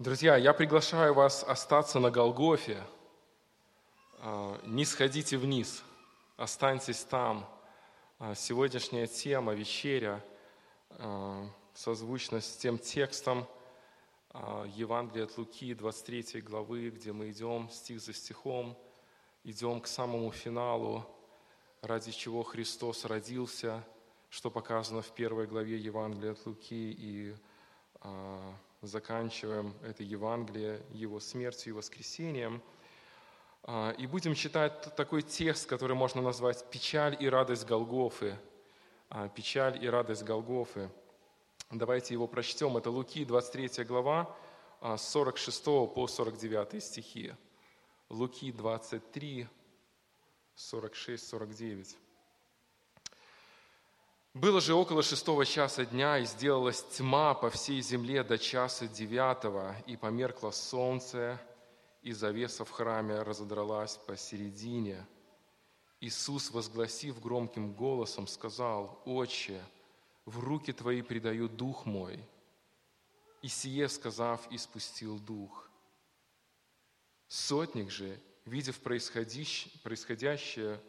Друзья, я приглашаю вас остаться на Голгофе. А, не сходите вниз, останьтесь там. А, сегодняшняя тема, вечеря, а, созвучна с тем текстом Евангелия от Луки, 23 главы, где мы идем стих за стихом, идем к самому финалу, ради чего Христос родился, что показано в первой главе Евангелия от Луки, и заканчиваем это Евангелие Его смертью и воскресением. А, и будем читать такой текст, который можно назвать «Печаль и радость Голгофы». А, «Печаль и радость Голгофы». Давайте его прочтем. Это Луки, 23 глава, а, с 46 по 49 стихи. Луки 23, 46, 49. Было же около шестого часа дня, и сделалась тьма по всей земле до часа девятого, и померкло солнце, и завеса в храме разодралась посередине. Иисус, возгласив громким голосом, сказал, «Отче, в руки Твои предаю Дух мой». И сие, сказав, испустил Дух. Сотник же, видев происходящее,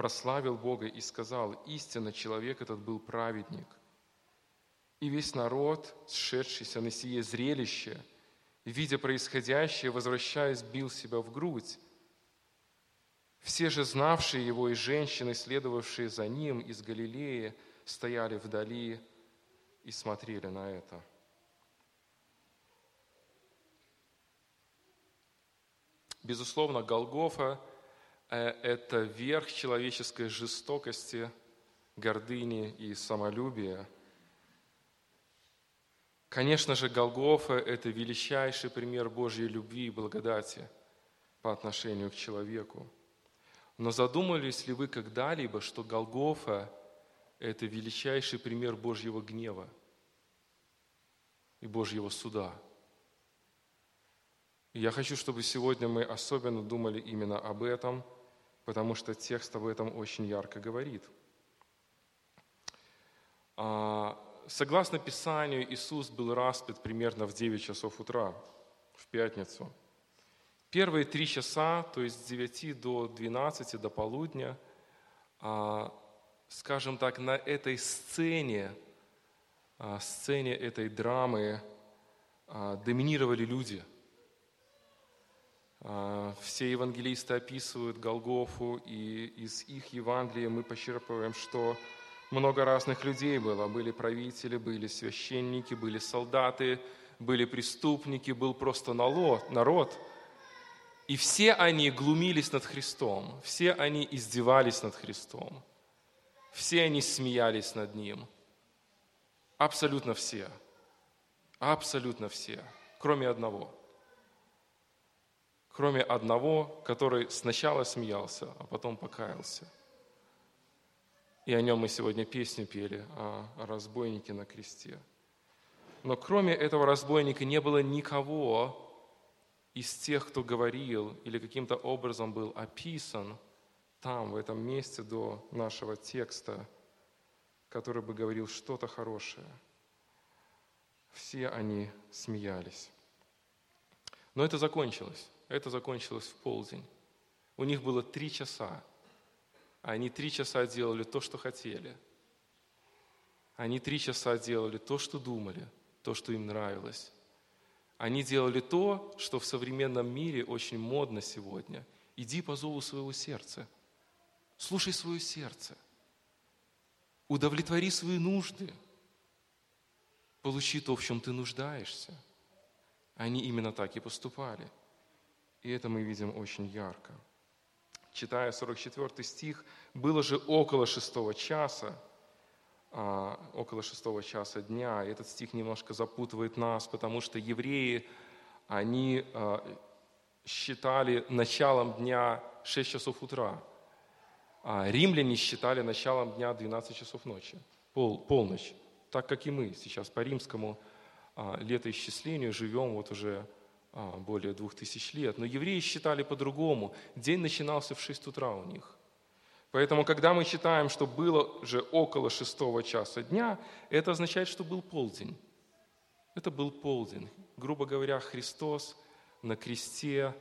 прославил Бога и сказал, истинно человек этот был праведник. И весь народ, сшедшийся на сие зрелище, видя происходящее, возвращаясь, бил себя в грудь. Все же знавшие его и женщины, следовавшие за ним из Галилеи, стояли вдали и смотрели на это. Безусловно, Голгофа это верх человеческой жестокости, гордыни и самолюбия. Конечно же, Голгофа – это величайший пример Божьей любви и благодати по отношению к человеку. Но задумались ли вы когда-либо, что Голгофа – это величайший пример Божьего гнева и Божьего суда? Я хочу, чтобы сегодня мы особенно думали именно об этом – потому что текст об этом очень ярко говорит. А, согласно Писанию, Иисус был распят примерно в 9 часов утра, в пятницу. Первые три часа, то есть с 9 до 12, до полудня, а, скажем так, на этой сцене, а, сцене этой драмы доминировали люди – все евангелисты описывают Голгофу, и из их Евангелия мы почерпываем, что много разных людей было. Были правители, были священники, были солдаты, были преступники, был просто народ. И все они глумились над Христом, все они издевались над Христом, все они смеялись над Ним. Абсолютно все. Абсолютно все, кроме одного – кроме одного, который сначала смеялся, а потом покаялся. И о нем мы сегодня песню пели, о разбойнике на кресте. Но кроме этого разбойника не было никого из тех, кто говорил или каким-то образом был описан там, в этом месте до нашего текста, который бы говорил что-то хорошее. Все они смеялись. Но это закончилось. Это закончилось в полдень. У них было три часа. Они три часа делали то, что хотели. Они три часа делали то, что думали, то, что им нравилось. Они делали то, что в современном мире очень модно сегодня. Иди по зову своего сердца. Слушай свое сердце. Удовлетвори свои нужды. Получи то, в чем ты нуждаешься. Они именно так и поступали – и это мы видим очень ярко. Читая 44 стих, было же около шестого часа, а, около шестого часа дня. Этот стих немножко запутывает нас, потому что евреи, они а, считали началом дня 6 часов утра, а римляне считали началом дня 12 часов ночи, пол, полночь, так как и мы сейчас по римскому а, летоисчислению живем вот уже более двух тысяч лет. Но евреи считали по-другому. День начинался в 6 утра у них. Поэтому, когда мы читаем, что было же около шестого часа дня, это означает, что был полдень. Это был полдень. Грубо говоря, Христос на кресте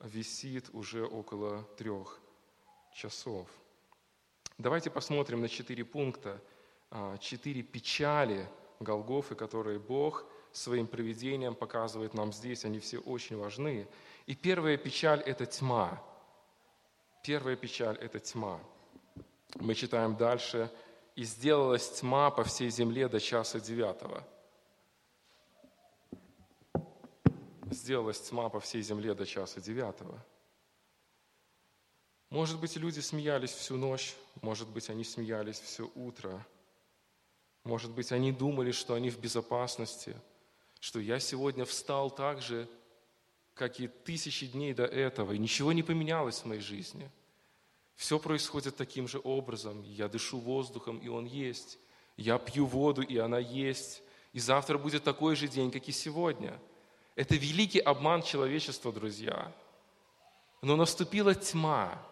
висит уже около трех часов. Давайте посмотрим на четыре пункта, а, четыре печали Голгофы, которые Бог своим проведением показывает нам здесь. Они все очень важны. И первая печаль – это тьма. Первая печаль – это тьма. Мы читаем дальше. «И сделалась тьма по всей земле до часа девятого». Сделалась тьма по всей земле до часа девятого. Может быть, люди смеялись всю ночь, может быть, они смеялись все утро, может быть, они думали, что они в безопасности, что я сегодня встал так же, как и тысячи дней до этого, и ничего не поменялось в моей жизни. Все происходит таким же образом. Я дышу воздухом, и он есть. Я пью воду, и она есть. И завтра будет такой же день, как и сегодня. Это великий обман человечества, друзья. Но наступила тьма,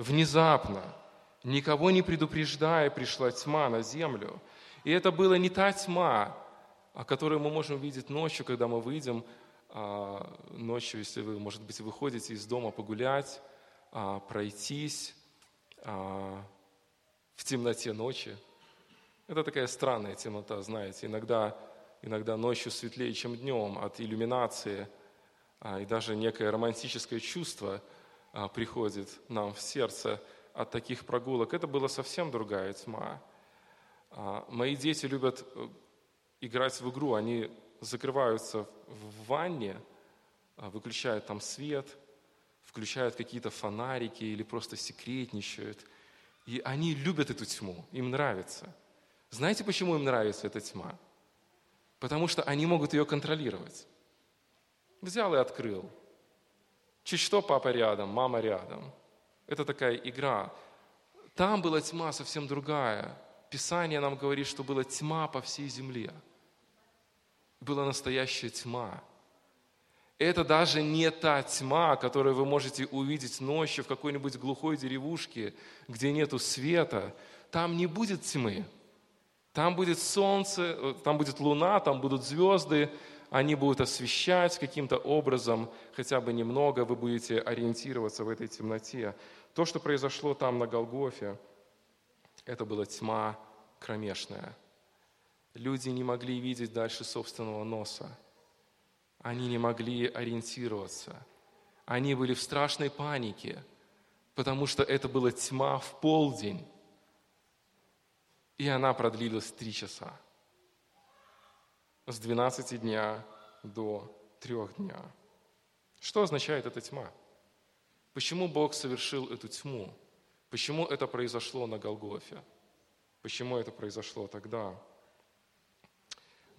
Внезапно, никого не предупреждая, пришла тьма на землю. И это была не та тьма, о которой мы можем видеть ночью, когда мы выйдем а, ночью, если вы, может быть, выходите из дома погулять, а, пройтись а, в темноте ночи. Это такая странная темнота, знаете. Иногда, иногда ночью светлее, чем днем от иллюминации, и даже некое романтическое чувство – а, приходит нам в сердце от таких прогулок. Это была совсем другая тьма. А, мои дети любят э, играть в игру. Они закрываются в ванне, а, выключают там свет, включают какие-то фонарики или просто секретничают. И они любят эту тьму, им нравится. Знаете, почему им нравится эта тьма? Потому что они могут ее контролировать. Взял и открыл. Чуть что папа рядом, мама рядом. Это такая игра. Там была тьма совсем другая. Писание нам говорит, что была тьма по всей земле. Была настоящая тьма. Это даже не та тьма, которую вы можете увидеть ночью в какой-нибудь глухой деревушке, где нету света. Там не будет тьмы. Там будет солнце, э, там будет луна, там будут звезды, они будут освещать каким-то образом, хотя бы немного, вы будете ориентироваться в этой темноте. То, что произошло там на Голгофе, это была тьма кромешная. Люди не могли видеть дальше собственного носа. Они не могли ориентироваться. Они были в страшной панике, потому что это была тьма в полдень. И она продлилась три часа с 12 дня до 3 дня. Что означает эта тьма? Почему Бог совершил эту тьму? Почему это произошло на Голгофе? Почему это произошло тогда?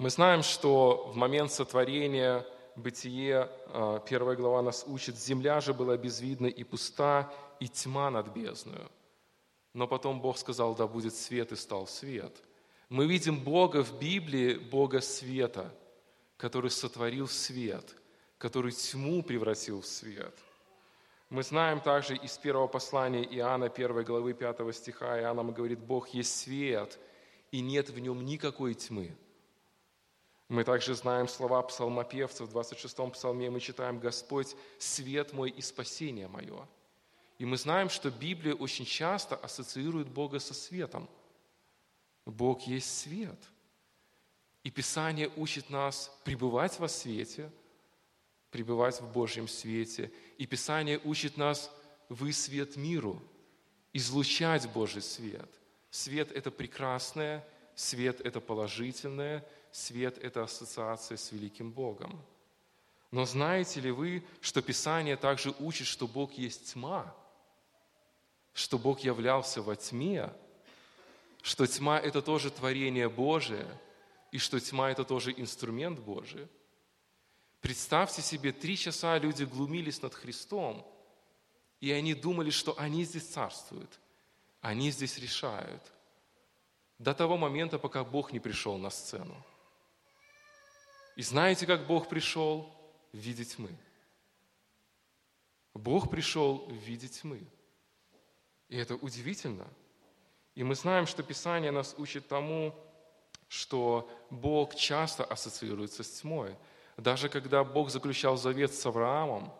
Мы знаем, что в момент сотворения Бытие, а, первая глава нас учит, земля же была безвидна и пуста, и тьма над бездною. Но потом Бог сказал, да будет свет, и стал свет – мы видим Бога в Библии, Бога света, который сотворил свет, который тьму превратил в свет. Мы знаем также из первого послания Иоанна, 1 главы 5 стиха, Иоанна говорит, Бог есть свет, и нет в нем никакой тьмы. Мы также знаем слова псалмопевцев в 26-м псалме, мы читаем «Господь, свет мой и спасение мое». И мы знаем, что Библия очень часто ассоциирует Бога со светом – Бог есть свет. И Писание учит нас пребывать во свете, пребывать в Божьем свете. И Писание учит нас «вы свет миру», излучать Божий свет. Свет – это прекрасное, свет – это положительное, свет – это ассоциация с великим Богом. Но знаете ли вы, что Писание также учит, что Бог есть тьма, что Бог являлся во тьме – что тьма – это тоже творение Божие, и что тьма – это тоже инструмент Божий. Представьте себе, три часа люди глумились над Христом, и они думали, что они здесь царствуют, они здесь решают. До того момента, пока Бог не пришел на сцену. И знаете, как Бог пришел? В виде тьмы. Бог пришел в виде тьмы. И это удивительно – и мы знаем, что Писание нас учит тому, что Бог часто ассоциируется с тьмой. Даже когда Бог заключал завет с Авраамом,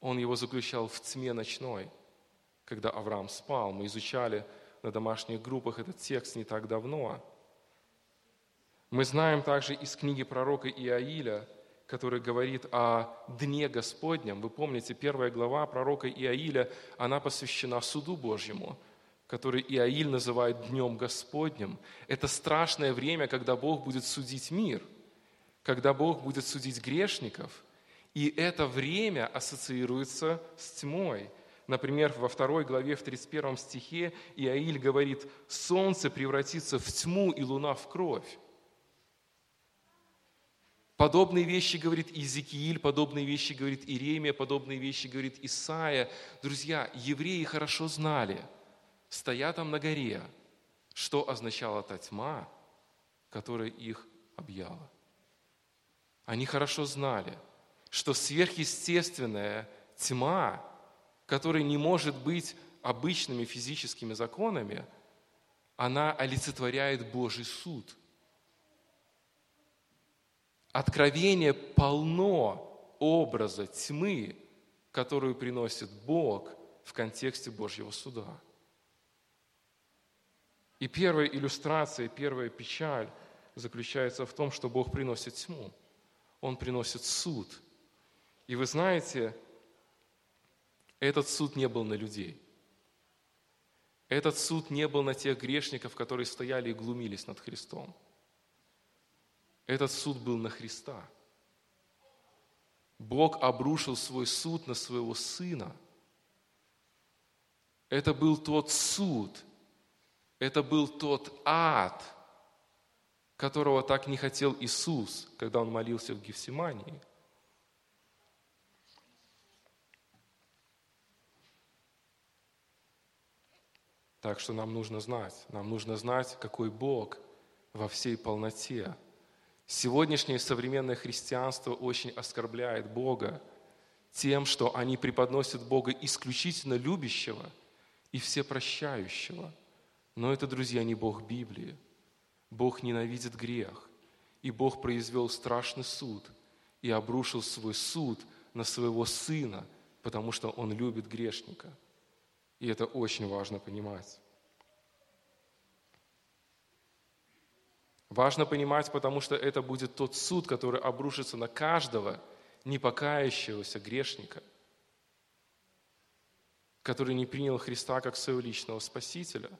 Он его заключал в тьме ночной, когда Авраам спал. Мы изучали на домашних группах этот текст не так давно. Мы знаем также из книги пророка Иаиля, который говорит о Дне Господнем. Вы помните, первая глава пророка Иаиля, она посвящена суду Божьему, который Иаиль называет Днем Господним. Это страшное время, когда Бог будет судить мир, когда Бог будет судить грешников. И это время ассоциируется с тьмой – Например, во второй главе, в 31 стихе Иаиль говорит, «Солнце превратится в тьму и луна в кровь». Подобные вещи говорит Иезекииль, подобные вещи говорит Иеремия, подобные вещи говорит Исаия. Друзья, евреи хорошо знали, стоя там на горе, что означала та тьма, которая их объяла. Они хорошо знали, что сверхъестественная тьма который не может быть обычными физическими законами, она олицетворяет Божий суд. Откровение полно образа тьмы, которую приносит Бог в контексте Божьего суда. И первая иллюстрация, первая печаль заключается в том, что Бог приносит тьму. Он приносит суд. И вы знаете, этот суд не был на людей. Этот суд не был на тех грешников, которые стояли и глумились над Христом. Этот суд был на Христа. Бог обрушил свой суд на своего Сына. Это был тот суд, это был тот ад, которого так не хотел Иисус, когда Он молился в Гефсимании – Так что нам нужно знать, нам нужно знать, какой Бог во всей полноте. Сегодняшнее современное христианство очень оскорбляет Бога тем, что они преподносят Бога исключительно любящего и всепрощающего. Но это, друзья, не Бог Библии. Бог ненавидит грех, и Бог произвел страшный суд и обрушил свой суд на своего Сына, потому что Он любит грешника – и это очень важно понимать. Важно понимать, потому что это будет тот суд, который обрушится на каждого непокаявшегося грешника, который не принял Христа как своего личного Спасителя.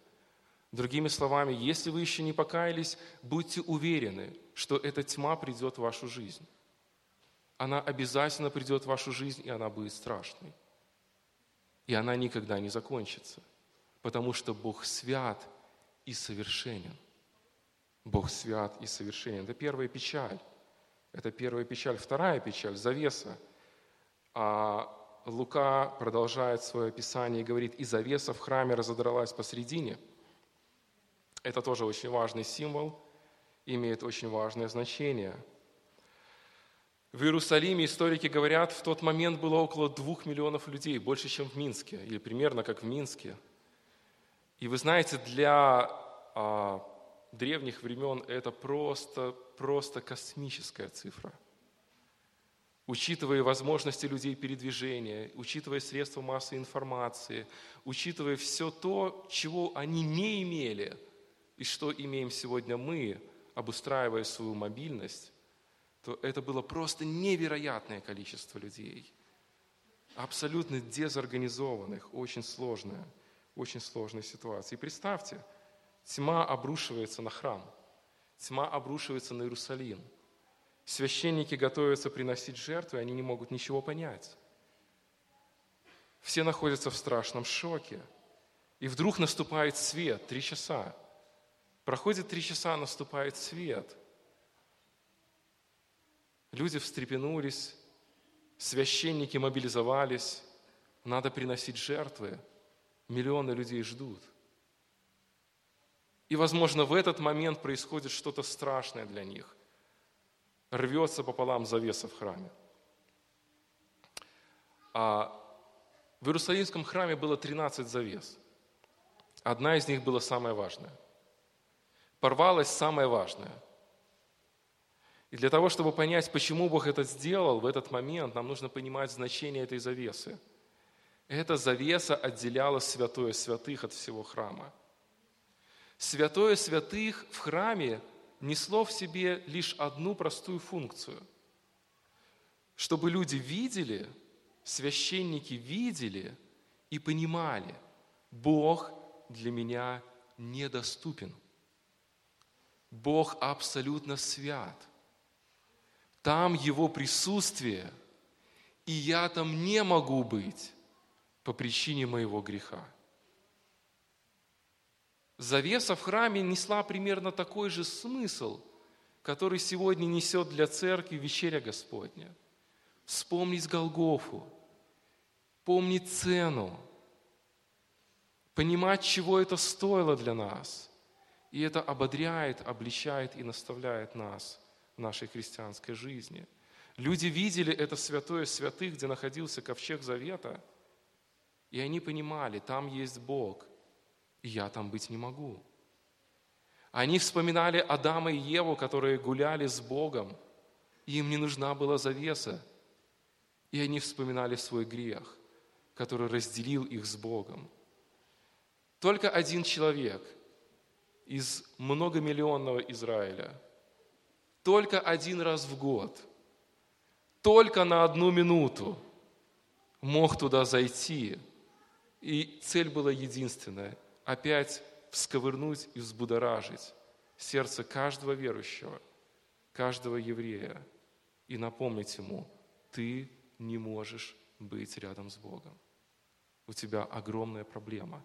Другими словами, если вы еще не покаялись, будьте уверены, что эта тьма придет в вашу жизнь. Она обязательно придет в вашу жизнь, и она будет страшной и она никогда не закончится, потому что Бог свят и совершенен. Бог свят и совершенен. Это первая печаль. Это первая печаль. Вторая печаль – завеса. А Лука продолжает свое описание и говорит, и завеса в храме разодралась посредине. Это тоже очень важный символ, имеет очень важное значение – в Иерусалиме историки говорят, в тот момент было около двух миллионов людей, больше, чем в Минске, или примерно как в Минске. И вы знаете, для а, древних времен это просто, просто космическая цифра. Учитывая возможности людей передвижения, учитывая средства массовой информации, учитывая все то, чего они не имели, и что имеем сегодня мы, обустраивая свою мобильность, то это было просто невероятное количество людей. Абсолютно дезорганизованных, очень сложная, очень сложная ситуация. И представьте, тьма обрушивается на храм, тьма обрушивается на Иерусалим. Священники готовятся приносить жертвы, они не могут ничего понять. Все находятся в страшном шоке. И вдруг наступает свет, три часа. Проходит три часа, наступает свет. Люди встрепенулись, священники мобилизовались, надо приносить жертвы. Миллионы людей ждут. И, возможно, в этот момент происходит что-то страшное для них. Рвется пополам завеса в храме. А в Иерусалимском храме было 13 завес. Одна из них была самая важная. порвалось самое важное. И для того, чтобы понять, почему Бог это сделал в этот момент, нам нужно понимать значение этой завесы. Эта завеса отделяла святое святых от всего храма. Святое святых в храме несло в себе лишь одну простую функцию. Чтобы люди видели, священники видели и понимали, Бог для меня недоступен. Бог абсолютно свят. Там Его присутствие, и я там не могу быть по причине моего греха. Завеса в храме несла примерно такой же смысл, который сегодня несет для церкви вечеря Господня. Вспомнить Голгофу, помнить цену, понимать, чего это стоило для нас. И это ободряет, обличает и наставляет нас в нашей христианской жизни. Люди видели это святое святых, где находился ковчег завета, и они понимали, там есть Бог, я там быть не могу. Они вспоминали Адама и Еву, которые гуляли с Богом, и им не нужна была завеса. И они вспоминали свой грех, который разделил их с Богом. Только один человек из многомиллионного Израиля, только один раз в год, только на одну минуту мог туда зайти. И цель была единственная – опять всковырнуть и взбудоражить сердце каждого верующего, каждого еврея и напомнить ему, ты не можешь быть рядом с Богом. У тебя огромная проблема.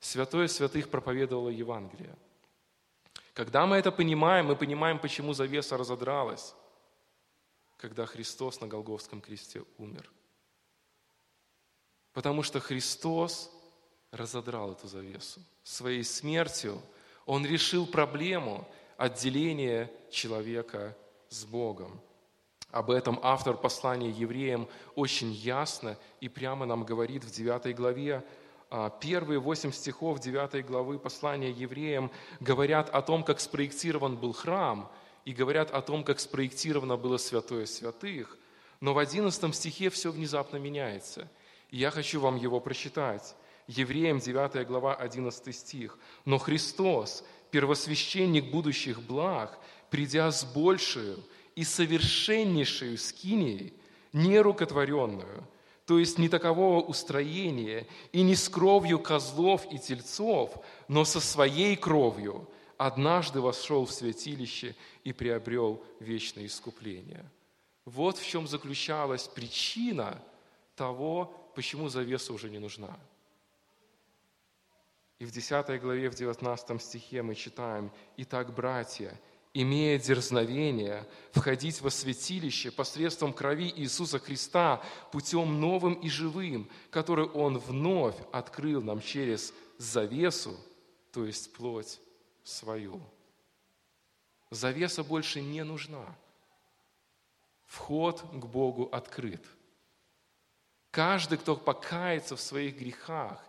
Святое святых проповедовало Евангелие. Когда мы это понимаем, мы понимаем, почему завеса разодралась, когда Христос на Голговском кресте умер. Потому что Христос разодрал эту завесу. Своей смертью он решил проблему отделения человека с Богом. Об этом автор послания евреям очень ясно и прямо нам говорит в 9 главе. А, первые восемь стихов 9 главы послания евреям говорят о том, как спроектирован был храм, и говорят о том, как спроектировано было святое святых. Но в 11 стихе все внезапно меняется. И я хочу вам его прочитать. Евреям 9 глава 11 стих. «Но Христос, первосвященник будущих благ, придя с большую и совершеннейшую скинией, нерукотворенную, то есть не такового устроения, и не с кровью козлов и тельцов, но со своей кровью, однажды вошел в святилище и приобрел вечное искупление». Вот в чем заключалась причина того, почему завеса уже не нужна – и в 10 главе, в 19 стихе мы читаем, «Итак, братья, имея дерзновение входить во святилище посредством крови Иисуса Христа путем новым и живым, который Он вновь открыл нам через завесу, то есть плоть свою». Завеса больше не нужна. Вход к Богу открыт. Каждый, кто покается в своих грехах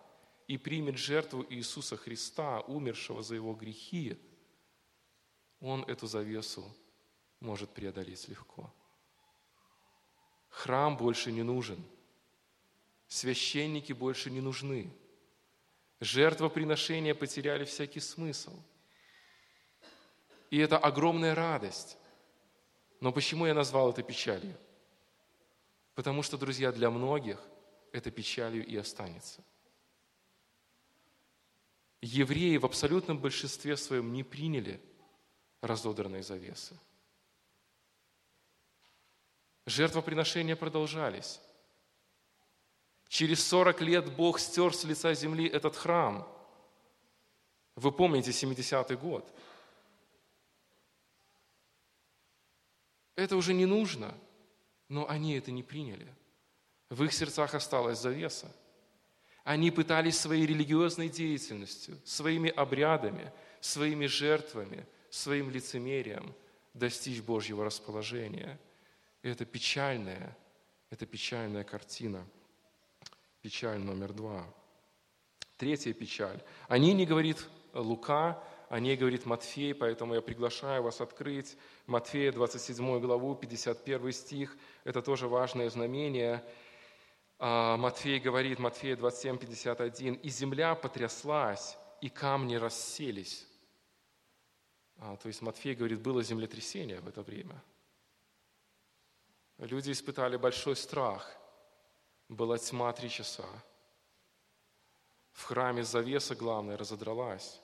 и примет жертву Иисуса Христа, умершего за его грехи, он эту завесу может преодолеть легко. Храм больше не нужен. Священники больше не нужны. Жертвоприношения потеряли всякий смысл. И это огромная радость. Но почему я назвал это печалью? Потому что, друзья, для многих это печалью и останется – евреи в абсолютном большинстве своем не приняли разодранной завесы. Жертвоприношения продолжались. Через 40 лет Бог стер с лица земли этот храм. Вы помните 70-й год. Это уже не нужно, но они это не приняли. В их сердцах осталась завеса. Они пытались своей религиозной деятельностью, своими обрядами, своими жертвами, своим лицемерием достичь Божьего расположения. И это печальная, это печальная картина. Печаль номер два. Третья печаль. Они, не говорит Лука, О ней говорит Матфей, поэтому я приглашаю вас открыть Матфея 27 главу, 51 стих. Это тоже важное знамение. А, Матфей говорит, Матфея 27, 51, «И земля потряслась, и камни расселись». А, то есть Матфей говорит, было землетрясение в это время. Люди испытали большой страх. Была тьма три часа. В храме завеса главная разодралась.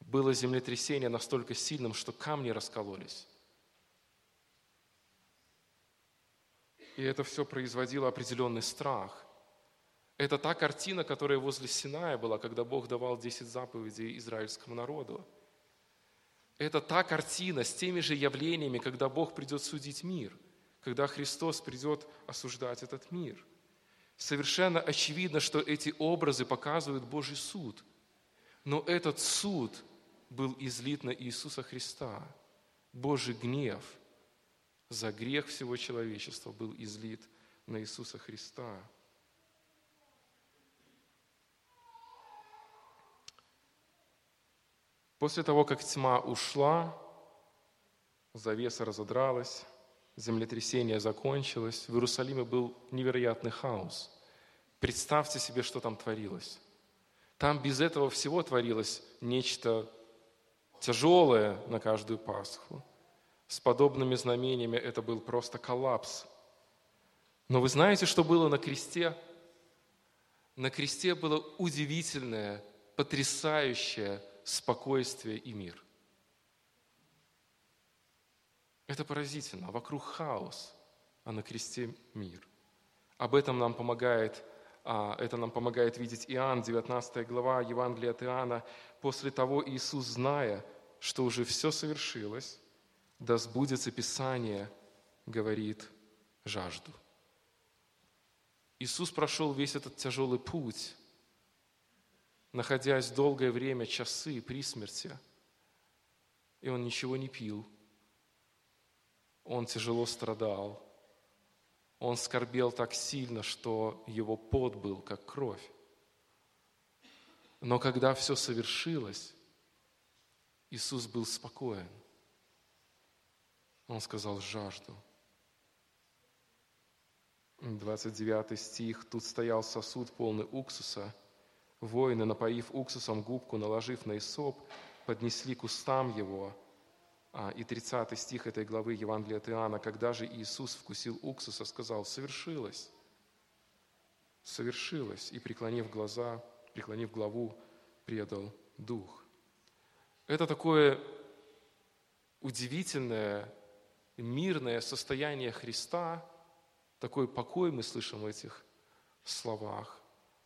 Было землетрясение настолько сильным, что камни раскололись. И это все производило определенный страх. Это та картина, которая возле Синая была, когда Бог давал 10 заповедей израильскому народу. Это та картина с теми же явлениями, когда Бог придет судить мир, когда Христос придет осуждать этот мир. Совершенно очевидно, что эти образы показывают Божий суд. Но этот суд был излит на Иисуса Христа. Божий гнев – за грех всего человечества был излит на Иисуса Христа. После того, как тьма ушла, завеса разодралась, землетрясение закончилось, в Иерусалиме был невероятный хаос. Представьте себе, что там творилось. Там без этого всего творилось нечто тяжелое на каждую Пасху – с подобными знамениями это был просто коллапс. Но вы знаете, что было на кресте? На кресте было удивительное, потрясающее спокойствие и мир. Это поразительно. Вокруг хаос, а на кресте мир. Об этом нам помогает, а, это нам помогает видеть Иоанн, 19 глава Евангелия от Иоанна. После того Иисус, зная, что уже все совершилось, да сбудется Писание, говорит, жажду. Иисус прошел весь этот тяжелый путь, находясь долгое время, часы при смерти, и Он ничего не пил. Он тяжело страдал. Он скорбел так сильно, что его пот был, как кровь. Но когда все совершилось, Иисус был спокоен. Он сказал жажду. 29 стих. Тут стоял сосуд полный уксуса. Воины, напоив уксусом губку, наложив на Исоп, поднесли к устам его. А, и 30 стих этой главы Евангелия от Иоанна. Когда же Иисус вкусил уксуса, сказал, совершилось. Совершилось. И, преклонив глаза, преклонив главу, предал дух. Это такое удивительное мирное состояние Христа, такой покой мы слышим в этих словах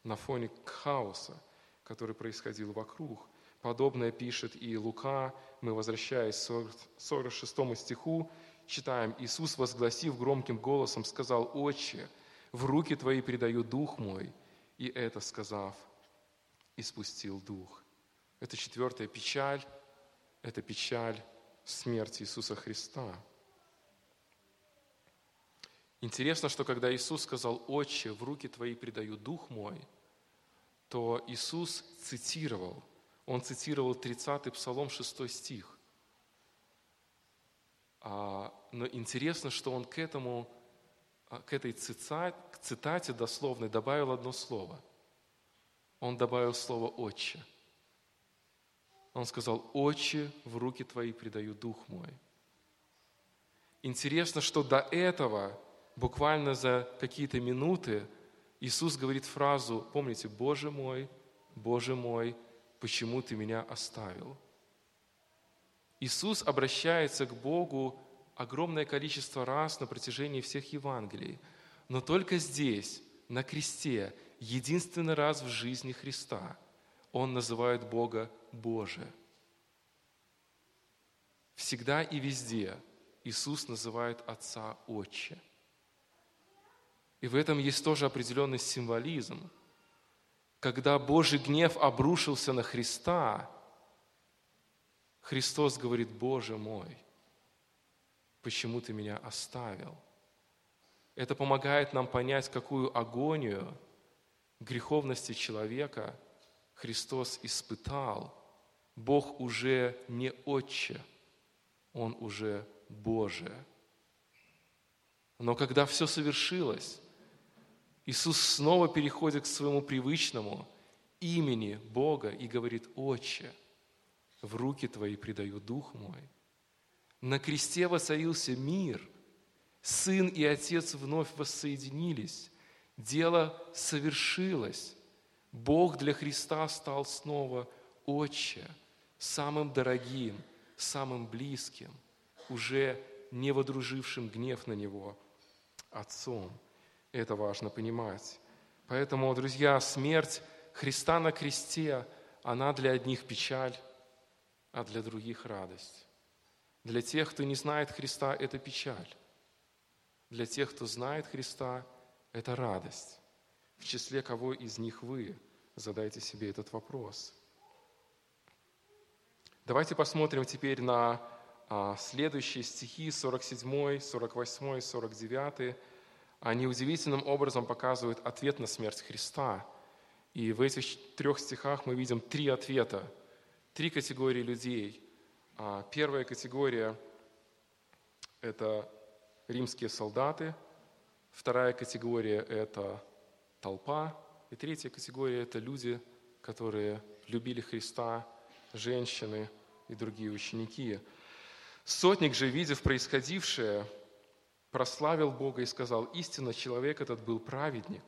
на фоне хаоса, который происходил вокруг. Подобное пишет и Лука. Мы, возвращаясь к 46 стиху, читаем, «Иисус, возгласив громким голосом, сказал, «Отче, в руки Твои предаю Дух мой». И это сказав, и спустил Дух. Это четвертая печаль, это печаль смерти Иисуса Христа – Интересно, что когда Иисус сказал, «Отче, в руки Твои предаю Дух мой», то Иисус цитировал, Он цитировал 30-й Псалом, 6 стих. А, но интересно, что Он к этому, а, к этой цитате, к цитате дословной добавил одно слово. Он добавил слово «Отче». Он сказал, «Отче, в руки Твои предаю Дух мой». Интересно, что до этого буквально за какие-то минуты Иисус говорит фразу, помните, «Боже мой, Боже мой, почему ты меня оставил?» Иисус обращается к Богу огромное количество раз на протяжении всех Евангелий, но только здесь, на кресте, единственный раз в жизни Христа Он называет Бога Боже. Всегда и везде Иисус называет Отца Отче – и в этом есть тоже определенный символизм. Когда Божий гнев обрушился на Христа, Христос говорит, Боже мой, почему ты меня оставил? Это помогает нам понять, какую агонию греховности человека Христос испытал Бог уже не Отче, Он уже Божие. Но когда все совершилось, Иисус снова переходит к своему привычному имени Бога и говорит, «Отче, в руки Твои предаю Дух мой». На кресте воцарился мир. Сын и Отец вновь воссоединились. Дело совершилось. Бог для Христа стал снова Отче, самым дорогим, самым близким, уже не водружившим гнев на Него, Отцом. Это важно понимать. Поэтому, друзья, смерть Христа на кресте, она для одних печаль, а для других радость. Для тех, кто не знает Христа, это печаль. Для тех, кто знает Христа, это радость. В числе кого из них вы? Задайте себе этот вопрос. Давайте посмотрим теперь на а, следующие стихи 47, 48, 49 они удивительным образом показывают ответ на смерть Христа. И в этих трех стихах мы видим три ответа, три категории людей. А, первая категория – это римские солдаты, вторая категория – это толпа, и третья категория – это люди, которые любили Христа, женщины и другие ученики. Сотник же, видев происходившее, прославил Бога и сказал, истинно человек этот был праведник.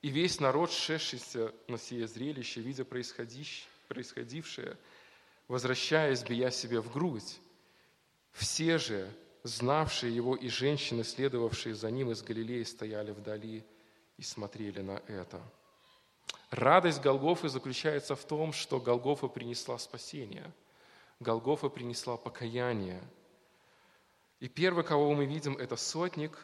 И весь народ, шедшийся на сие зрелище, видя происходившее, возвращаясь, бия себе в грудь, все же, знавшие его и женщины, следовавшие за ним из Галилеи, стояли вдали и смотрели на это. Радость Голгофы заключается в том, что Голгофа принесла спасение. Голгофа принесла покаяние – и первый, кого мы видим, это сотник.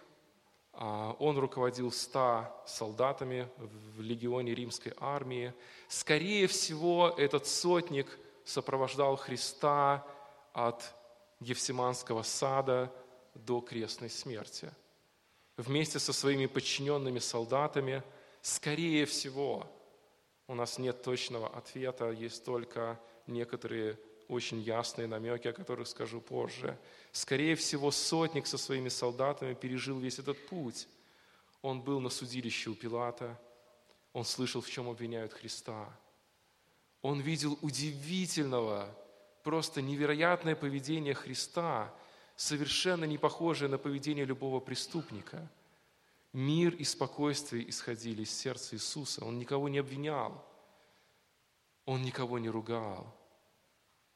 А, он руководил ста солдатами в легионе римской армии. Скорее всего, этот сотник сопровождал Христа от Евсиманского сада до крестной смерти. Вместе со своими подчиненными солдатами, скорее всего, у нас нет точного ответа, есть только некоторые очень ясные намеки, о которых скажу позже. Скорее всего, сотник со своими солдатами пережил весь этот путь. Он был на судилище у Пилата, он слышал, в чем обвиняют Христа. Он видел удивительного, просто невероятное поведение Христа, совершенно не похожее на поведение любого преступника. Мир и спокойствие исходили из сердца Иисуса. Он никого не обвинял, он никого не ругал,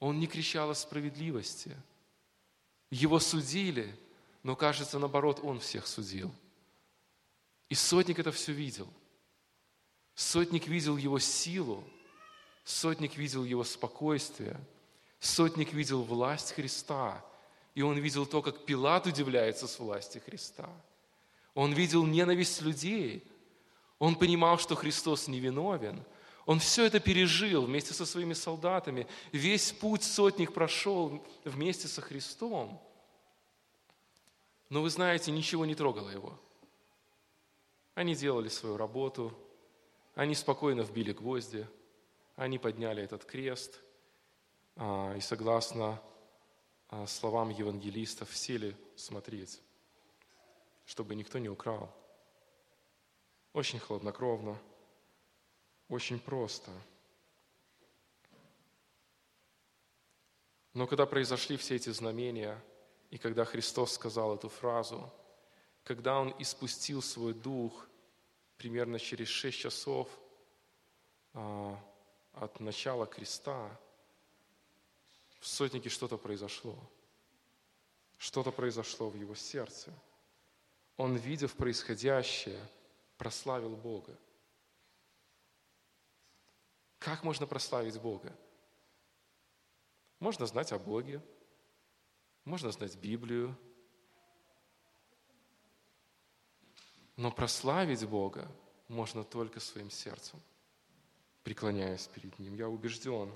он не кричал о справедливости. Его судили, но, кажется, наоборот, он всех судил. И сотник это все видел. Сотник видел его силу, сотник видел его спокойствие, сотник видел власть Христа, и он видел то, как Пилат удивляется с власти Христа. Он видел ненависть людей, он понимал, что Христос невиновен – он все это пережил вместе со своими солдатами. Весь путь сотник прошел вместе со Христом. Но вы знаете, ничего не трогало его. Они делали свою работу, они спокойно вбили гвозди, они подняли этот крест, а, и согласно а, словам евангелистов сели смотреть, чтобы никто не украл. Очень хладнокровно – очень просто. Но когда произошли все эти знамения, и когда Христос сказал эту фразу, когда Он испустил свой дух примерно через шесть часов а, от начала креста, в сотнике что-то произошло. Что-то произошло в его сердце. Он, видев происходящее, прославил Бога. Как можно прославить Бога? Можно знать о Боге, можно знать Библию, но прославить Бога можно только своим сердцем, преклоняясь перед Ним. Я убежден,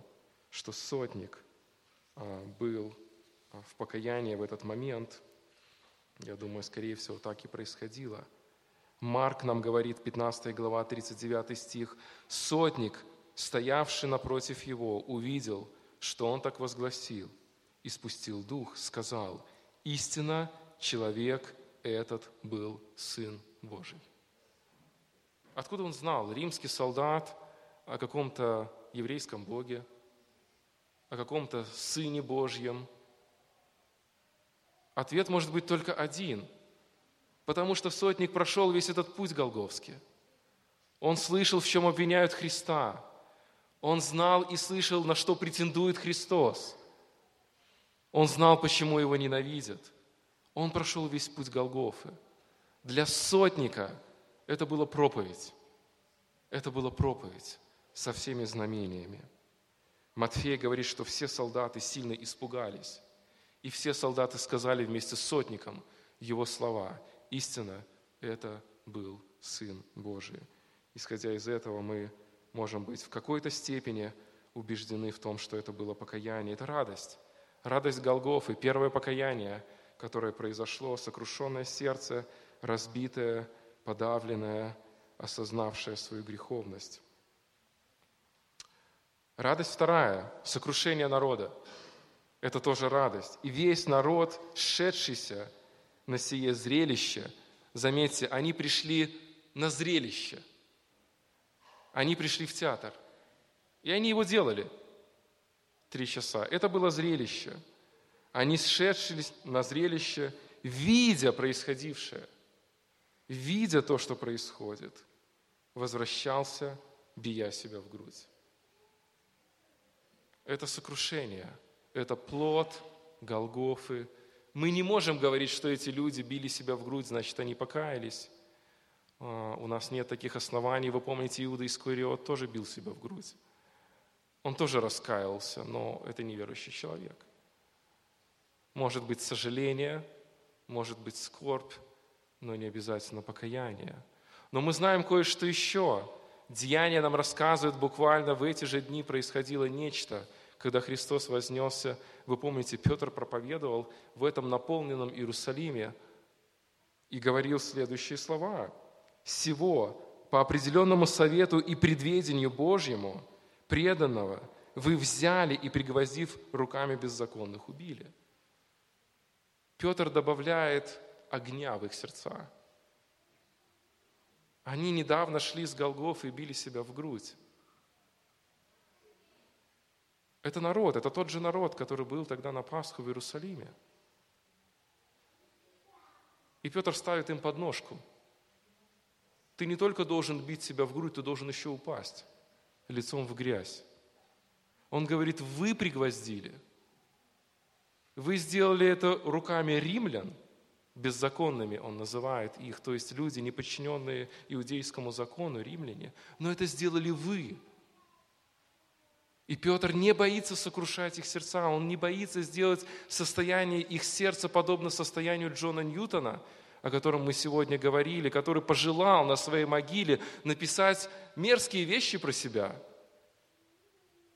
что сотник а, был а, в покаянии в этот момент. Я думаю, скорее всего, так и происходило. Марк нам говорит, 15 глава, 39 стих, «Сотник – стоявший напротив его, увидел, что он так возгласил, и спустил дух, сказал, истина, человек этот был Сын Божий. Откуда он знал? Римский солдат о каком-то еврейском Боге, о каком-то Сыне Божьем. Ответ может быть только один, потому что сотник прошел весь этот путь Голговский. Он слышал, в чем обвиняют Христа. Он знал и слышал, на что претендует Христос. Он знал, почему его ненавидят. Он прошел весь путь Голгофы. Для сотника это была проповедь. Это была проповедь со всеми знамениями. Матфей говорит, что все солдаты сильно испугались. И все солдаты сказали вместе с сотником его слова. Истина – это был Сын Божий. Исходя из этого, мы можем быть в какой-то степени убеждены в том, что это было покаяние. Это радость. Радость Голгофы, первое покаяние, которое произошло, сокрушенное сердце, разбитое, подавленное, осознавшее свою греховность. Радость вторая – сокрушение народа. Это тоже радость. И весь народ, шедшийся на сие зрелище, заметьте, они пришли на зрелище. Они пришли в театр. И они его делали три часа. Это было зрелище. Они сшедшись на зрелище, видя происходившее, видя то, что происходит, возвращался, бия себя в грудь это сокрушение, это плод Голгофы. Мы не можем говорить, что эти люди били себя в грудь, значит, они покаялись. А, у нас нет таких оснований. Вы помните, Иуда Искариот тоже бил себя в грудь. Он тоже раскаялся, но это неверующий человек. Может быть сожаление, может быть скорбь, но не обязательно покаяние. Но мы знаем кое-что еще. Деяния нам рассказывают, буквально в эти же дни происходило нечто, когда Христос вознесся. Вы помните, Петр проповедовал в этом наполненном Иерусалиме и говорил следующие слова. «Сего по определенному совету и предведению Божьему, преданного, вы взяли и, пригвоздив руками беззаконных, убили». Петр добавляет огня в их сердца. Они недавно шли с Голгоф и били себя в грудь. Это народ, это тот же народ, который был тогда на Пасху в Иерусалиме. И Петр ставит им подножку. Ты не только должен бить себя в грудь, ты должен еще упасть лицом в грязь. Он говорит, вы пригвоздили. Вы сделали это руками римлян – беззаконными он называет их, то есть люди, не подчиненные иудейскому закону, римляне. Но это сделали вы. И Петр не боится сокрушать их сердца, он не боится сделать состояние их сердца подобно состоянию Джона Ньютона, о котором мы сегодня говорили, который пожелал на своей могиле написать мерзкие вещи про себя.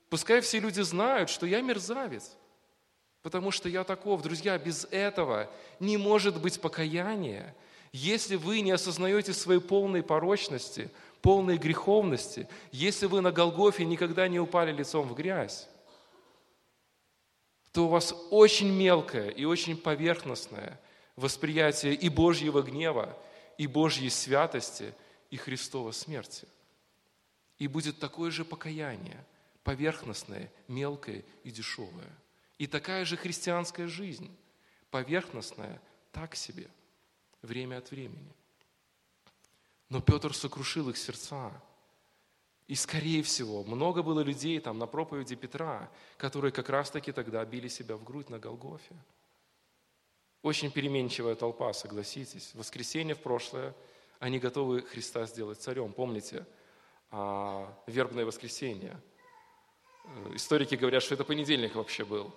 Пускай все люди знают, что я мерзавец. Потому что я таков. Друзья, без этого не может быть покаяния. Если вы не осознаете своей полной порочности, полной греховности, если вы на Голгофе никогда не упали лицом в грязь, то у вас очень мелкое и очень поверхностное восприятие и Божьего гнева, и Божьей святости, и Христова смерти. И будет такое же покаяние, поверхностное, мелкое и дешевое. И такая же христианская жизнь, поверхностная, так себе, время от времени. Но Петр сокрушил их сердца. И, скорее всего, много было людей там на проповеди Петра, которые как раз-таки тогда били себя в грудь на Голгофе. Очень переменчивая толпа, согласитесь. В воскресенье в прошлое они готовы Христа сделать царем. Помните, а, вербное воскресенье. Э, историки говорят, что это понедельник вообще был.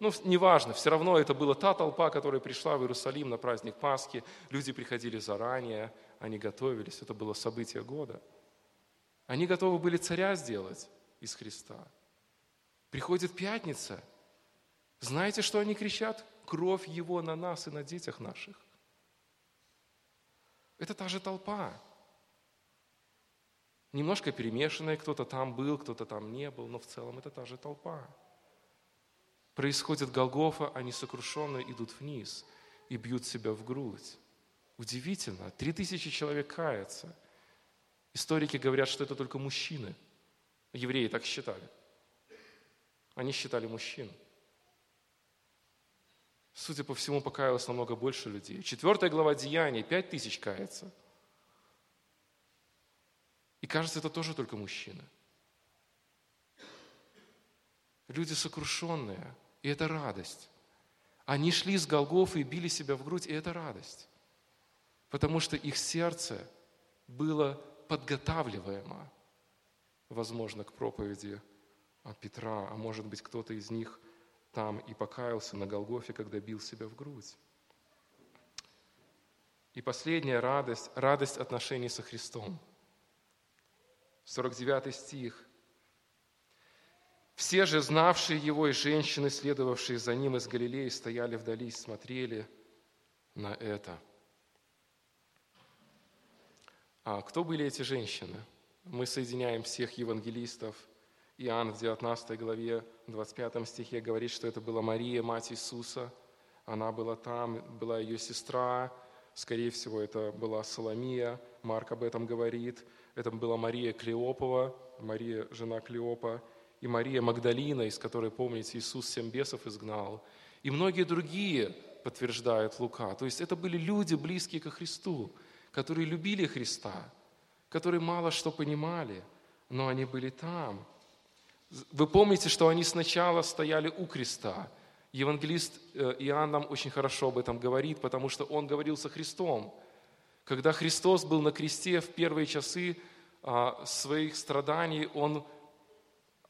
Ну, неважно, все равно это была та толпа, которая пришла в Иерусалим на праздник Пасхи. Люди приходили заранее, они готовились, это было событие года. Они готовы были царя сделать из Христа. Приходит пятница. Знаете, что они кричат? Кровь Его на нас и на детях наших. Это та же толпа. Немножко перемешанная, кто-то там был, кто-то там не был, но в целом это та же толпа. Происходит Голгофа, они сокрушенные идут вниз и бьют себя в грудь. Удивительно, три тысячи человек каются. Историки говорят, что это только мужчины. Евреи так считали. Они считали мужчин. Судя по всему, покаялось намного больше людей. Четвертая глава Деяний, пять тысяч кается. И кажется, это тоже только мужчины. Люди сокрушенные, и это радость. Они шли с Голгофы и били себя в грудь, и это радость. Потому что их сердце было подготавливаемо, возможно, к проповеди Петра, а может быть, кто-то из них там и покаялся на Голгофе, когда бил себя в грудь. И последняя радость – радость отношений со Христом. 49 стих. Все же, знавшие его, и женщины, следовавшие за ним из Галилеи, стояли вдали и смотрели на это. А кто были эти женщины? Мы соединяем всех евангелистов. Иоанн в 19 главе, 25 стихе говорит, что это была Мария, мать Иисуса. Она была там, была ее сестра. Скорее всего, это была Соломия. Марк об этом говорит. Это была Мария Клеопова, Мария, жена Клеопа и Мария Магдалина, из которой, помните, Иисус семь бесов изгнал, и многие другие подтверждают Лука. То есть это были люди, близкие ко Христу, которые любили Христа, которые мало что понимали, но они были там. Вы помните, что они сначала стояли у креста. Евангелист э, Иоанн нам очень хорошо об этом говорит, потому что он говорил со Христом. Когда Христос был на кресте в первые часы а, своих страданий, Он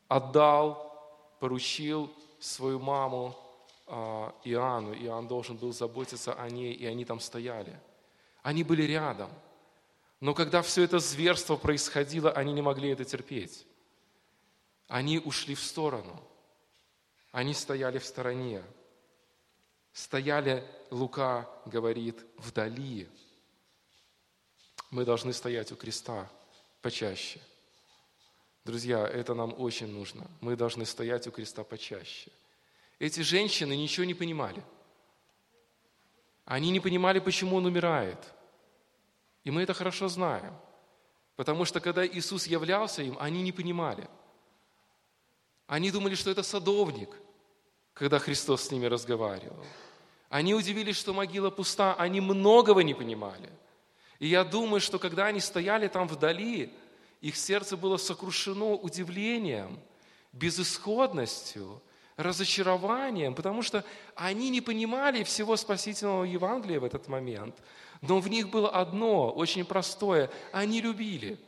отдал, поручил свою маму а, Иоанну. Иоанн должен был заботиться о ней, и они там стояли. Они были рядом. Но когда все это зверство происходило, они не могли это терпеть. Они ушли в сторону. Они стояли в стороне. Стояли, Лука говорит, вдали. Мы должны стоять у креста почаще. Друзья, это нам очень нужно. Мы должны стоять у креста почаще. Эти женщины ничего не понимали. Они не понимали, почему он умирает. И мы это хорошо знаем. Потому что когда Иисус являлся им, они не понимали. Они думали, что это садовник, когда Христос с ними разговаривал. Они удивились, что могила пуста. Они многого не понимали. И я думаю, что когда они стояли там вдали, их сердце было сокрушено удивлением, безысходностью, разочарованием, потому что они не понимали всего спасительного Евангелия в этот момент. Но в них было одно, очень простое. Они любили.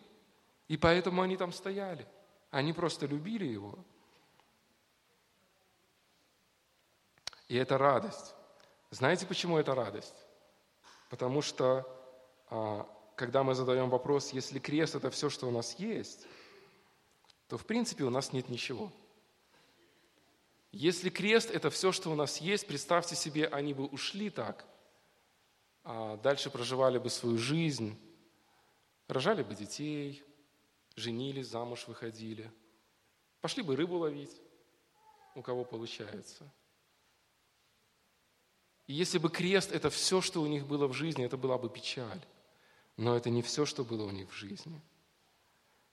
И поэтому они там стояли. Они просто любили его. И это радость. Знаете, почему это радость? Потому что а, когда мы задаем вопрос, если крест – это все, что у нас есть, то в принципе у нас нет ничего. Если крест – это все, что у нас есть, представьте себе, они бы ушли так, а дальше проживали бы свою жизнь, рожали бы детей, женились, замуж выходили, пошли бы рыбу ловить, у кого получается. И если бы крест – это все, что у них было в жизни, это была бы печаль. Но это не все, что было у них в жизни.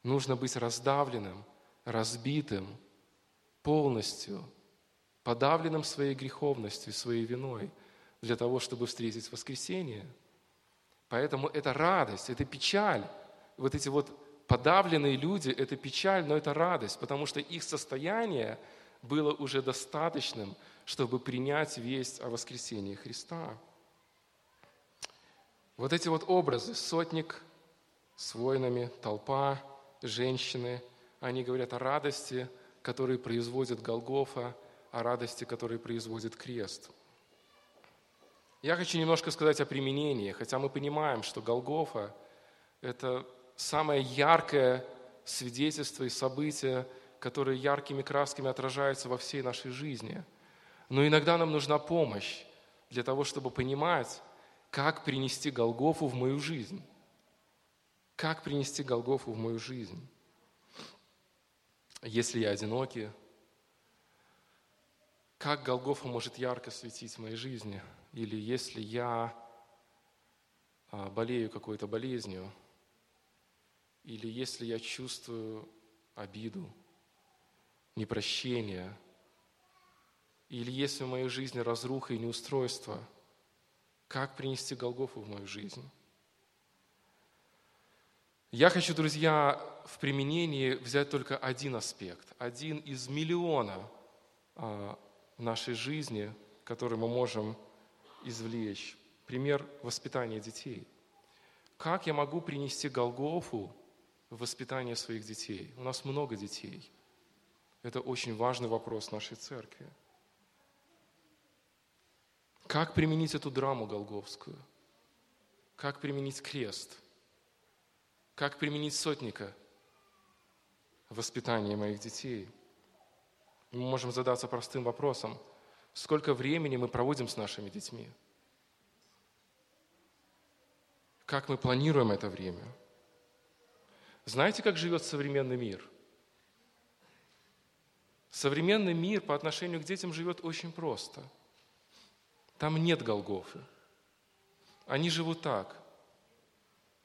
Нужно быть раздавленным, разбитым, полностью, подавленным своей греховностью, своей виной, для того, чтобы встретить воскресение. Поэтому это радость, это печаль. Вот эти вот подавленные люди – это печаль, но это радость, потому что их состояние было уже достаточным, чтобы принять весть о воскресении Христа. Вот эти вот образы, сотник с воинами, толпа, женщины, они говорят о радости, которую производит Голгофа, о радости, которую производит крест. Я хочу немножко сказать о применении, хотя мы понимаем, что Голгофа – это самое яркое свидетельство и событие, которое яркими красками отражается во всей нашей жизни. Но иногда нам нужна помощь для того, чтобы понимать, как принести Голгофу в мою жизнь. Как принести Голгофу в мою жизнь? Если я одинокий, как Голгофа может ярко светить в моей жизни, или если я а, болею какой-то болезнью, или если я чувствую обиду, непрощение, или если в моей жизни разруха и неустройство, как принести Голгофу в мою жизнь? Я хочу, друзья, в применении взять только один аспект, один из миллиона а, нашей жизни, который мы можем извлечь. Пример воспитания детей. Как я могу принести Голгофу в воспитание своих детей? У нас много детей. Это очень важный вопрос нашей церкви. Как применить эту драму голговскую? Как применить крест? Как применить сотника в воспитании моих детей? Мы можем задаться простым вопросом. Сколько времени мы проводим с нашими детьми? Как мы планируем это время? Знаете, как живет современный мир? Современный мир по отношению к детям живет очень просто. Там нет Голгофы. Они живут так.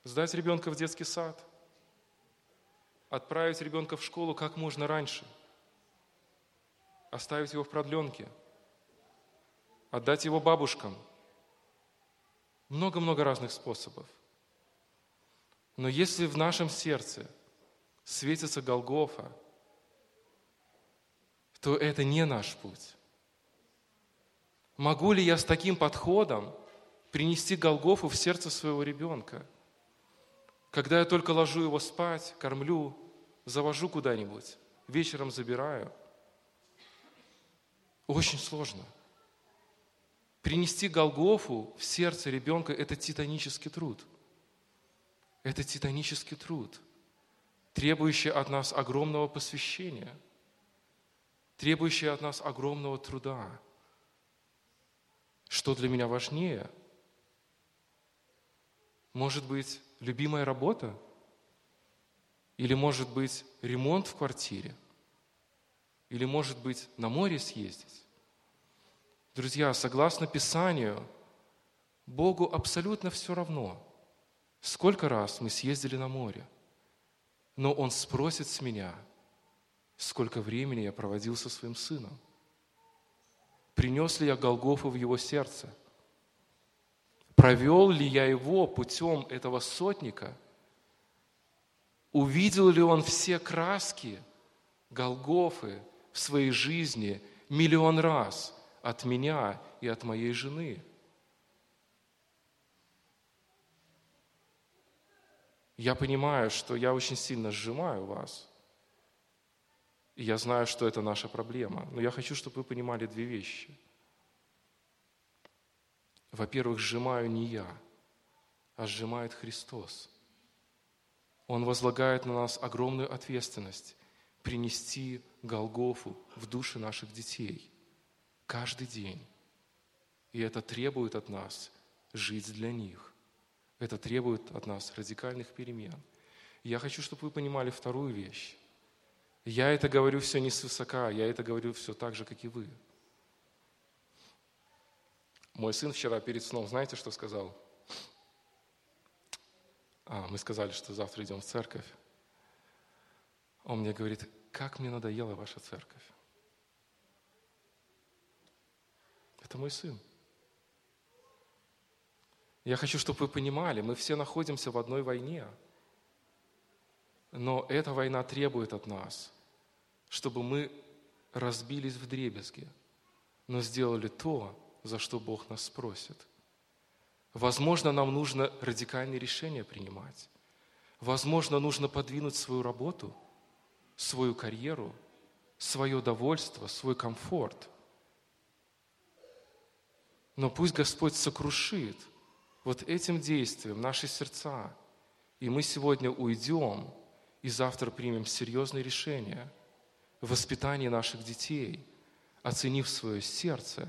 Сдать ребенка в детский сад, отправить ребенка в школу как можно раньше – оставить его в продленке, отдать его бабушкам. Много-много разных способов. Но если в нашем сердце светится Голгофа, то это не наш путь. Могу ли я с таким подходом принести Голгофу в сердце своего ребенка? Когда я только ложу его спать, кормлю, завожу куда-нибудь, вечером забираю – очень сложно. Принести Голгофу в сердце ребенка – это титанический труд. Это титанический труд, требующий от нас огромного посвящения, требующий от нас огромного труда. Что для меня важнее? Может быть, любимая работа? Или может быть, ремонт в квартире – или, может быть, на море съездить. Друзья, согласно Писанию, Богу абсолютно все равно, сколько раз мы съездили на море. Но Он спросит с меня, сколько времени я проводил со своим сыном. Принес ли я Голгофу в его сердце? Провел ли я его путем этого сотника? Увидел ли он все краски Голгофы в своей жизни миллион раз от меня и от моей жены. Я понимаю, что я очень сильно сжимаю вас. Я знаю, что это наша проблема. Но я хочу, чтобы вы понимали две вещи. Во-первых, сжимаю не я, а сжимает Христос. Он возлагает на нас огромную ответственность принести Голгофу в души наших детей каждый день. И это требует от нас жить для них. Это требует от нас радикальных перемен. Я хочу, чтобы вы понимали вторую вещь. Я это говорю все не свысока, я это говорю все так же, как и вы. Мой сын вчера перед сном, знаете, что сказал? А, мы сказали, что завтра идем в церковь. Он мне говорит, как мне надоела ваша церковь. Это мой сын. Я хочу, чтобы вы понимали, мы все находимся в одной войне. Но эта война требует от нас, чтобы мы разбились в дребезги, но сделали то, за что Бог нас спросит. Возможно, нам нужно радикальные решения принимать. Возможно, нужно подвинуть свою работу – свою карьеру, свое довольство, свой комфорт. Но пусть Господь сокрушит вот этим действием наши сердца, и мы сегодня уйдем и завтра примем серьезные решения в воспитании наших детей, оценив свое сердце,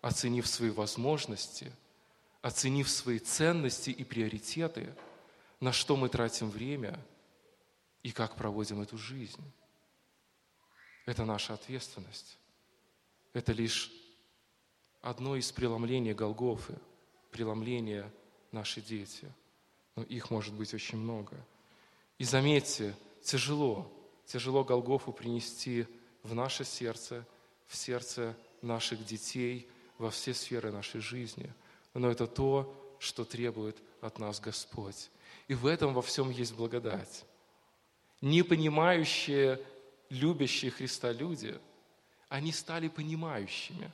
оценив свои возможности, оценив свои ценности и приоритеты, на что мы тратим время – и как проводим эту жизнь. Это наша ответственность. это лишь одно из преломлений Голгофы, преломления наши дети. Но их может быть очень много. И заметьте, тяжело, тяжело Голгофу принести в наше сердце, в сердце наших детей, во все сферы нашей жизни. Но это то, что требует от нас Господь. И в этом во всем есть благодать. Не понимающие, любящие Христа люди, они стали понимающими.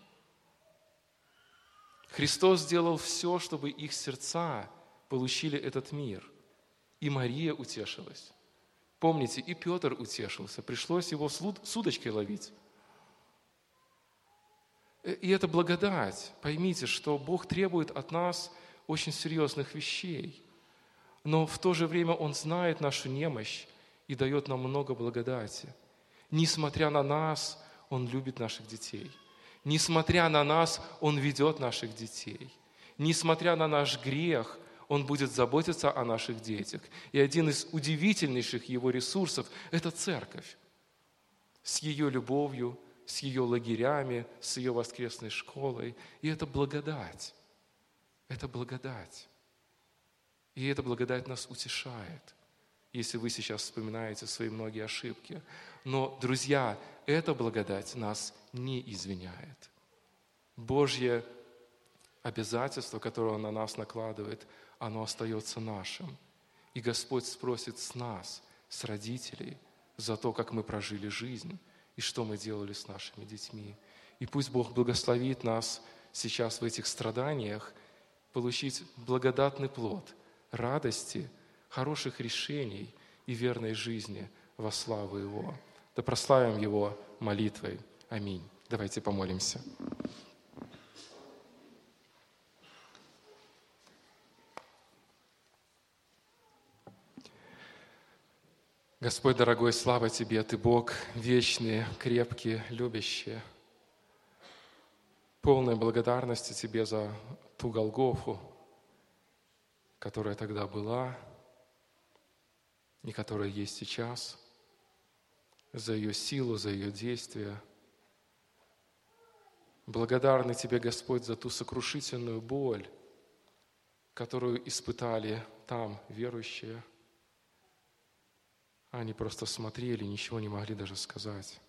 Христос сделал все, чтобы их сердца получили этот мир. И Мария утешилась. Помните, и Петр утешился. Пришлось его с удочкой ловить. Э, и это благодать. Поймите, что Бог требует от нас очень серьезных вещей. Но в то же время Он знает нашу немощь и дает нам много благодати. Несмотря на нас, Он любит наших детей. Несмотря на нас, Он ведет наших детей. Несмотря на наш грех, Он будет заботиться о наших детях. И один из удивительнейших Его ресурсов – это церковь. С ее любовью, с ее лагерями, с ее воскресной школой. И это благодать. Это благодать. И эта благодать нас утешает, если вы сейчас вспоминаете свои многие ошибки. Но, друзья, эта благодать нас не извиняет. Божье обязательство, которое Он на нас накладывает, оно остается нашим. И Господь спросит с нас, с родителей, за то, как мы прожили жизнь, и что мы делали с нашими детьми. И пусть Бог благословит нас сейчас в этих страданиях получить благодатный плод радости, хороших решений и верной жизни во славу Его. Да прославим Его молитвой. Аминь. Давайте помолимся. Господь, дорогой, слава Тебе, Ты Бог вечный, крепкий, любящий. Полной благодарности Тебе за ту Голгофу, которая тогда была и которая есть сейчас, за ее силу, за ее действия. Благодарны Тебе, Господь, за ту сокрушительную боль, которую испытали там верующие – они просто смотрели, ничего не могли даже сказать.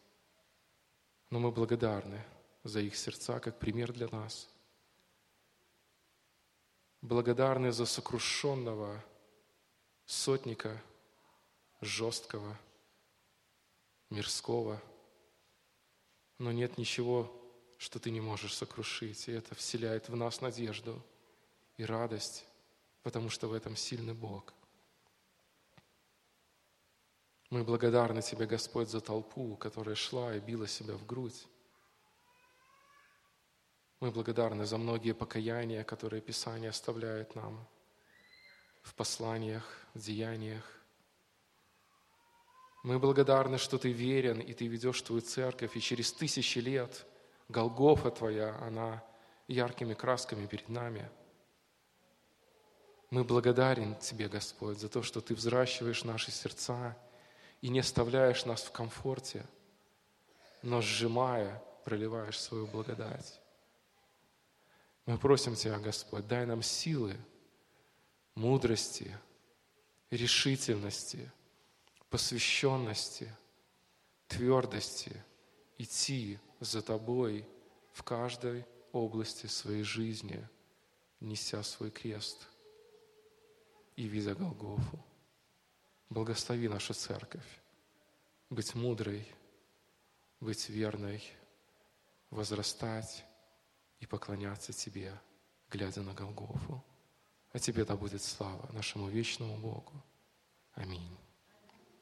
Но мы благодарны за их сердца, как пример для нас. Благодарны за сокрушенного сотника, жесткого, мирского. Но нет ничего, что ты не можешь сокрушить. И это вселяет в нас надежду и радость, потому что в этом сильный Бог – мы благодарны Тебе, Господь, за толпу, которая шла и била себя в грудь. Мы благодарны за многие покаяния, которые Писание оставляет нам в посланиях, в деяниях. Мы благодарны, что Ты верен, и Ты ведешь Твою церковь, и через тысячи лет Голгофа Твоя, она яркими красками перед нами. Мы благодарен Тебе, Господь, за то, что Ты взращиваешь наши сердца – и не оставляешь нас в комфорте, но сжимая, проливаешь свою благодать. Мы просим Тебя, Господь, дай нам силы, мудрости, решительности, посвященности, твердости идти за Тобой в каждой области своей жизни, неся свой крест и видя Голгофу. Благослови нашу церковь быть мудрой, быть верной, возрастать и поклоняться Тебе, глядя на Голгофу. А Тебе да будет слава нашему вечному Богу. Аминь.